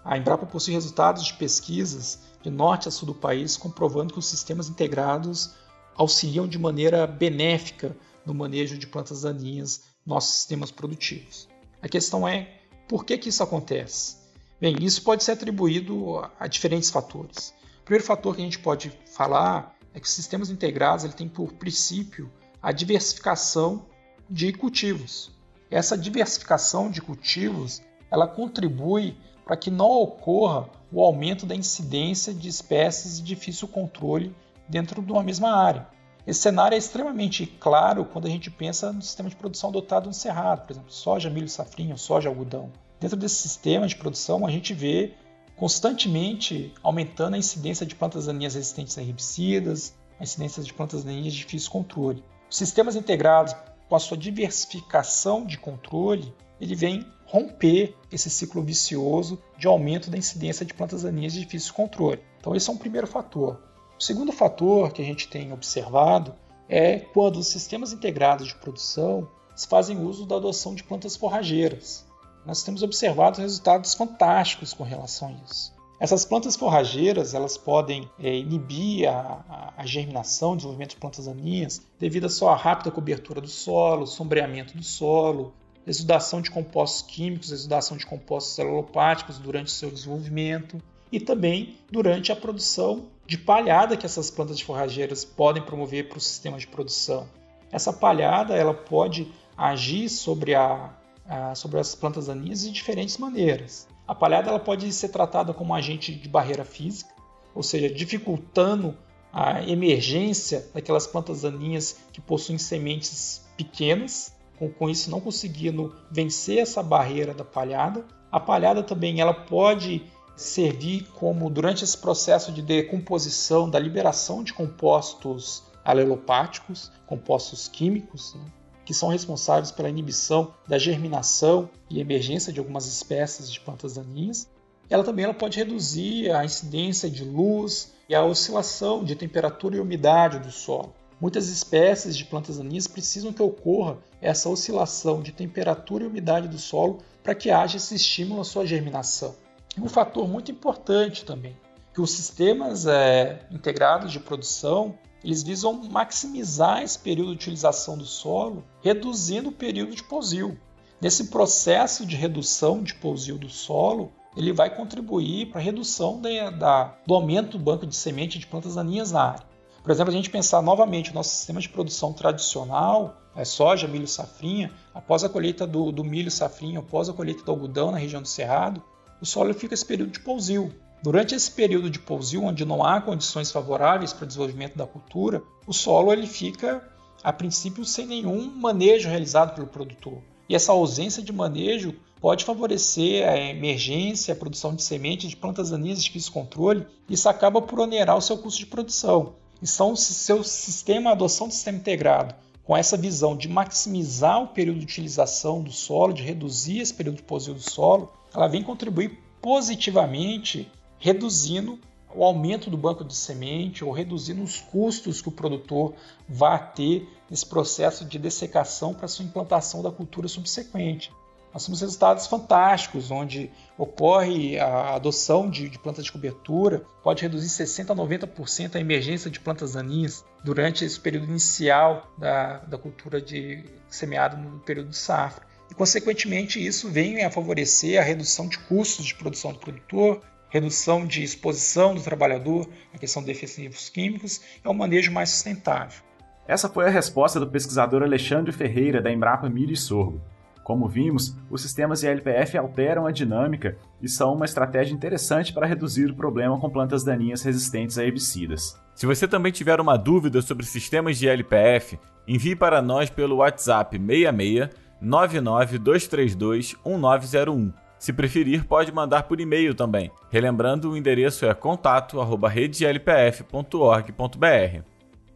A Embrapa possui resultados de pesquisas de norte a sul do país comprovando que os sistemas integrados auxiliam de maneira benéfica no manejo de plantas daninhas nos nossos sistemas produtivos. A questão é por que, que isso acontece? Bem, isso pode ser atribuído a diferentes fatores. O primeiro fator que a gente pode falar é que os sistemas integrados ele tem por princípio a diversificação de cultivos. Essa diversificação de cultivos ela contribui para que não ocorra o aumento da incidência de espécies de difícil controle dentro de uma mesma área. Esse cenário é extremamente claro quando a gente pensa no sistema de produção adotado no Cerrado, por exemplo, soja, milho, safrinha, soja, algodão. Dentro desse sistema de produção, a gente vê constantemente aumentando a incidência de plantas daninhas resistentes a herbicidas, a incidência de plantas daninhas de difícil controle. Os sistemas integrados, com a sua diversificação de controle, ele vem romper esse ciclo vicioso de aumento da incidência de plantas daninhas de difícil controle. Então esse é um primeiro fator. O segundo fator que a gente tem observado é quando os sistemas integrados de produção fazem uso da adoção de plantas forrageiras nós temos observado resultados fantásticos com relação a isso. Essas plantas forrageiras elas podem é, inibir a, a, germinação, o desenvolvimento de plantas daninhas devido à sua rápida cobertura do solo, sombreamento do solo, exudação de compostos químicos, exudação de compostos celulopáticos durante seu desenvolvimento. e também durante a produção de palhada que essas plantas forrageiras podem promover para o sistema de produção. Essa palhada ela pode agir sobre, a, a, sobre as plantas daninhas de diferentes maneiras. A palhada ela pode ser tratada como agente de barreira física, ou seja, dificultando a emergência daquelas plantas daninhas que possuem sementes pequenas, com, com isso não conseguindo vencer essa barreira da palhada. A palhada também ela pode servir como, durante esse processo de decomposição, da liberação de compostos alelopáticos, compostos químicos, né, que são responsáveis pela inibição da germinação e emergência de algumas espécies de plantas daninhas. Ela também ela pode reduzir a incidência de luz e a oscilação de temperatura e umidade do solo. Muitas espécies de plantas daninhas precisam que ocorra essa oscilação de temperatura e umidade do solo para que haja esse estímulo à sua germinação. Um fator muito importante também, que os sistemas é, integrados de produção eles visam maximizar esse período de utilização do solo, reduzindo o período de pousio. Nesse processo de redução de pousio do solo, ele vai contribuir para a redução da, da, do aumento do banco de semente de plantas daninhas na área. Por exemplo, a gente pensar novamente o nosso sistema de produção tradicional, é soja, milho, safrinha, após a colheita do, do milho, safrinha, após a colheita do algodão na região do Cerrado, o solo fica esse período de pousio. Durante esse período de pousio, onde não há condições favoráveis para o desenvolvimento da cultura, o solo ele fica, a princípio, sem nenhum manejo realizado pelo produtor. E essa ausência de manejo pode favorecer a emergência, a produção de sementes de plantas daninhas de difícil controle, e isso acaba por onerar o seu custo de produção. Então, se seu sistema, a adoção do sistema integrado, com essa visão de maximizar o período de utilização do solo, de reduzir esse período de pousio do solo, ela vem contribuir positivamente, reduzindo o aumento do banco de semente ou reduzindo os custos que o produtor vai ter nesse processo de dessecação para sua implantação da cultura subsequente. Nós temos resultados fantásticos, onde ocorre a adoção de, de plantas de cobertura, pode reduzir 60% a 90% a emergência de plantas daninhas durante esse período inicial da, da cultura de semeada no período de safra. E, consequentemente, isso vem a favorecer a redução de custos de produção do produtor, redução de exposição do trabalhador, a questão de defensivos químicos e um manejo mais sustentável. Essa foi a resposta do pesquisador Alexandre Ferreira, da Embrapa Milho e Sorgo. Como vimos, os sistemas de LPF alteram a dinâmica e são uma estratégia interessante para reduzir o problema com plantas daninhas resistentes a herbicidas. Se você também tiver uma dúvida sobre sistemas de LPF, envie para nós pelo WhatsApp 66 99232 1901. Se preferir, pode mandar por e-mail também. Relembrando, o endereço é contato@redelpf.org.br.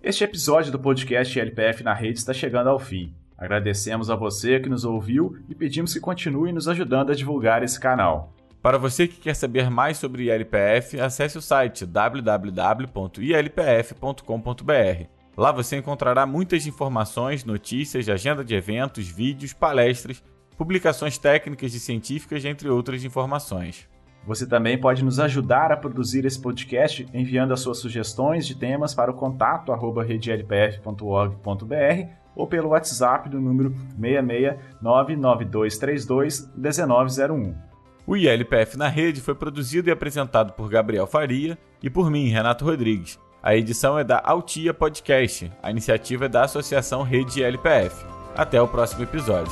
Este episódio do podcast LPF na rede está chegando ao fim. Agradecemos a você que nos ouviu e pedimos que continue nos ajudando a divulgar esse canal. Para você que quer saber mais sobre ILPF, acesse o site www.ilpf.com.br. Lá você encontrará muitas informações, notícias, agenda de eventos, vídeos, palestras, publicações técnicas e científicas, entre outras informações. Você também pode nos ajudar a produzir esse podcast enviando as suas sugestões de temas para o contato redelpf.org.br ou pelo WhatsApp do número 66992321901. O ILPF na Rede foi produzido e apresentado por Gabriel Faria e por mim, Renato Rodrigues. A edição é da Altia Podcast. A iniciativa é da Associação Rede LPF. Até o próximo episódio.